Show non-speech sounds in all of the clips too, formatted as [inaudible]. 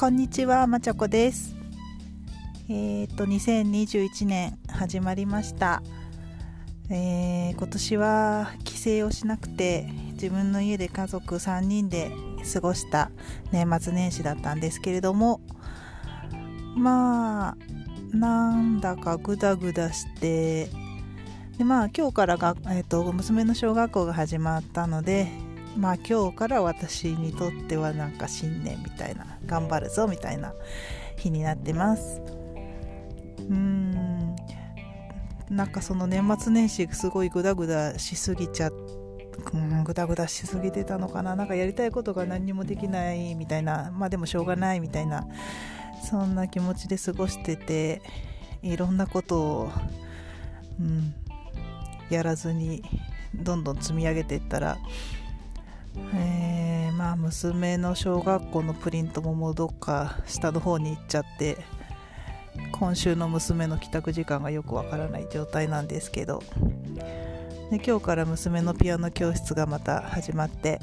こんにちは、まちゃこです。えっ、と、2021年始まりました。えー、今年は帰省をしなくて、自分の家で家族3人で過ごした年末年始だったんですけれども、まあ、なんだかグダグダして、でまあ今日からが、えーと娘の小学校が始まったのでまあ今日から私にとってはなんか新年みたいな頑張るぞみたいな日になってます。うーん。なんかその年末年始すごいグダグダしすぎちゃうんグダグダしすぎてたのかな。なんかやりたいことが何にもできないみたいな。まあでもしょうがないみたいなそんな気持ちで過ごしてていろんなことを、うん、やらずにどんどん積み上げていったらえー、まあ娘の小学校のプリントももうどっか下の方に行っちゃって今週の娘の帰宅時間がよくわからない状態なんですけど。で今日から娘のピアノ教室がまた始まって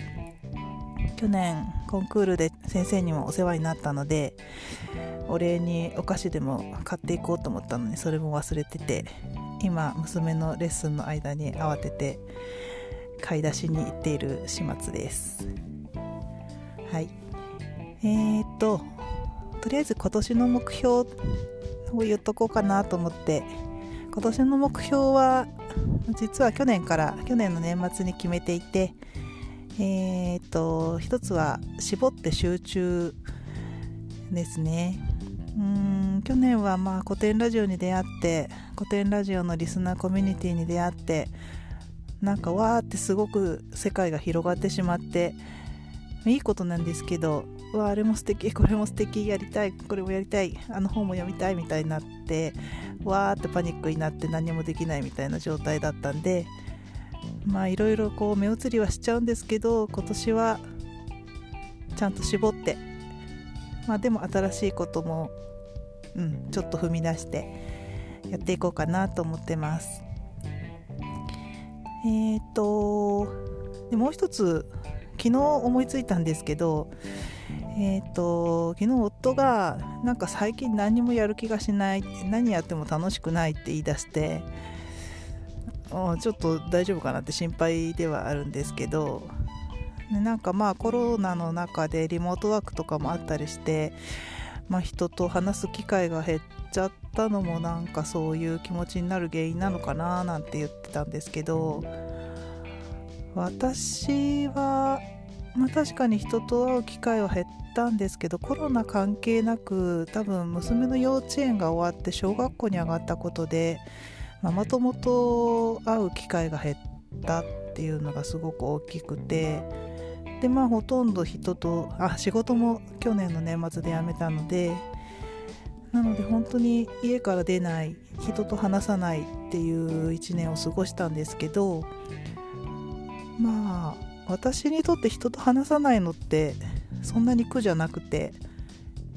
去年コンクールで先生にもお世話になったのでお礼にお菓子でも買っていこうと思ったのにそれも忘れてて今娘のレッスンの間に慌てて買い出しに行っている始末です。はい。えー、っととりあえず今年の目標を言っとこうかなと思って。今年の目標は実は去年から去年の年末に決めていてえー、っと一つは絞って集中ですね。うん去年はまあ古典ラジオに出会って古典ラジオのリスナーコミュニティに出会ってなんかわーってすごく世界が広がってしまっていいことなんですけどわあれも素敵 [laughs] これも素敵やりたいこれもやりたいあの本も読みたいみたいになってわーってパニックになって何もできないみたいな状態だったんでまあいろいろこう目移りはしちゃうんですけど今年はちゃんと絞ってまあでも新しいこともうんちょっと踏み出してやっていこうかなと思ってます。えっ、とでもう一つ昨日思いついたんですけどえーと、昨日夫がなんか最近何もやる気がしない何やっても楽しくないって言い出してちょっと大丈夫かなって心配ではあるんですけどなんかまあコロナの中でリモートワークとかもあったりして、まあ、人と話す機会が減っちゃってたのもなんかそういう気持ちになる原因なのかななんて言ってたんですけど私は、まあ、確かに人と会う機会は減ったんですけどコロナ関係なく多分娘の幼稚園が終わって小学校に上がったことでママ友と会う機会が減ったっていうのがすごく大きくてでまあほとんど人とあ仕事も去年の年末で辞めたのでなので本当に家から出ない人と話さないっていう1年を過ごしたんですけどまあ私にとって人と話さないのってそんなに苦じゃなくて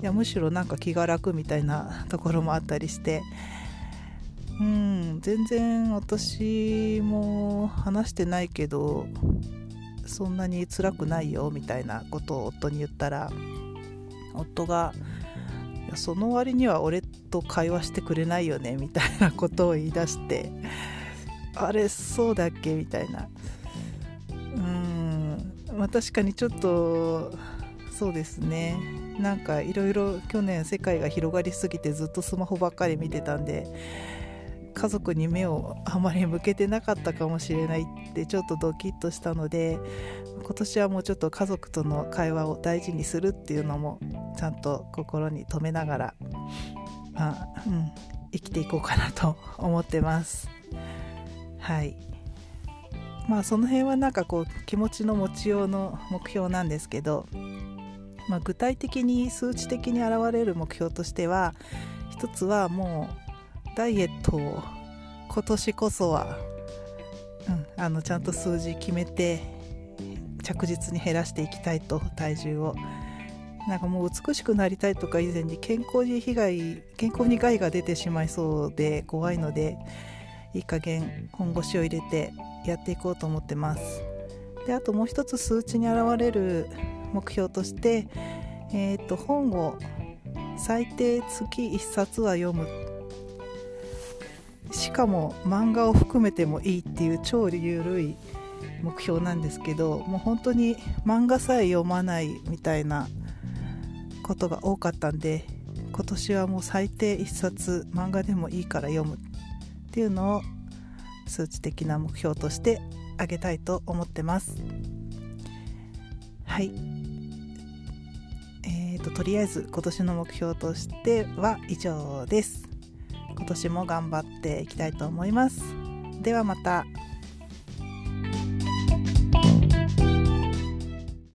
いやむしろなんか気が楽みたいなところもあったりしてうん全然私も話してないけどそんなに辛くないよみたいなことを夫に言ったら夫がやその割には俺と会話してくれないよねみたいなことを言い出して [laughs] あれそうだっけみたいな。うん。まあ確かにちょっとそうですね。なんかいろいろ去年世界が広がりすぎてずっとスマホばっかり見てたんで家族に目をあまり向けてなかったかもしれないってちょっとドキッとしたので今年はもうちょっと家族との会話を大事にするっていうのもちゃんと心に留めながら、まあうん、生きていこうかなと思ってます。はい。まあその辺はなんかこう気持ちの持ちようの目標なんですけど、まあ、具体的に数値的に現れる目標としては一つはもうダイエットを今年こそは、うん、あのちゃんと数字決めて着実に減らしていきたいと体重を。なんかもう美しくなりたいとか以前に健康に被害健康に害が出てしまいそうで怖いのでいい加減本腰を入れてやっていこうと思ってます。であともう一つ数値に現れる目標としてえっ、と本を最低月1冊は読むしかも漫画を含めてもいいっていう超緩い目標なんですけどもう本当に漫画さえ読まないみたいなことが多かったんで今年はもう最低1冊漫画でもいいから読むっていうのを数値的な目標としてあげたいと思ってます。はい。えーととりあえず今年の目標としては以上です。今年も頑張っていきたいと思いますではまた。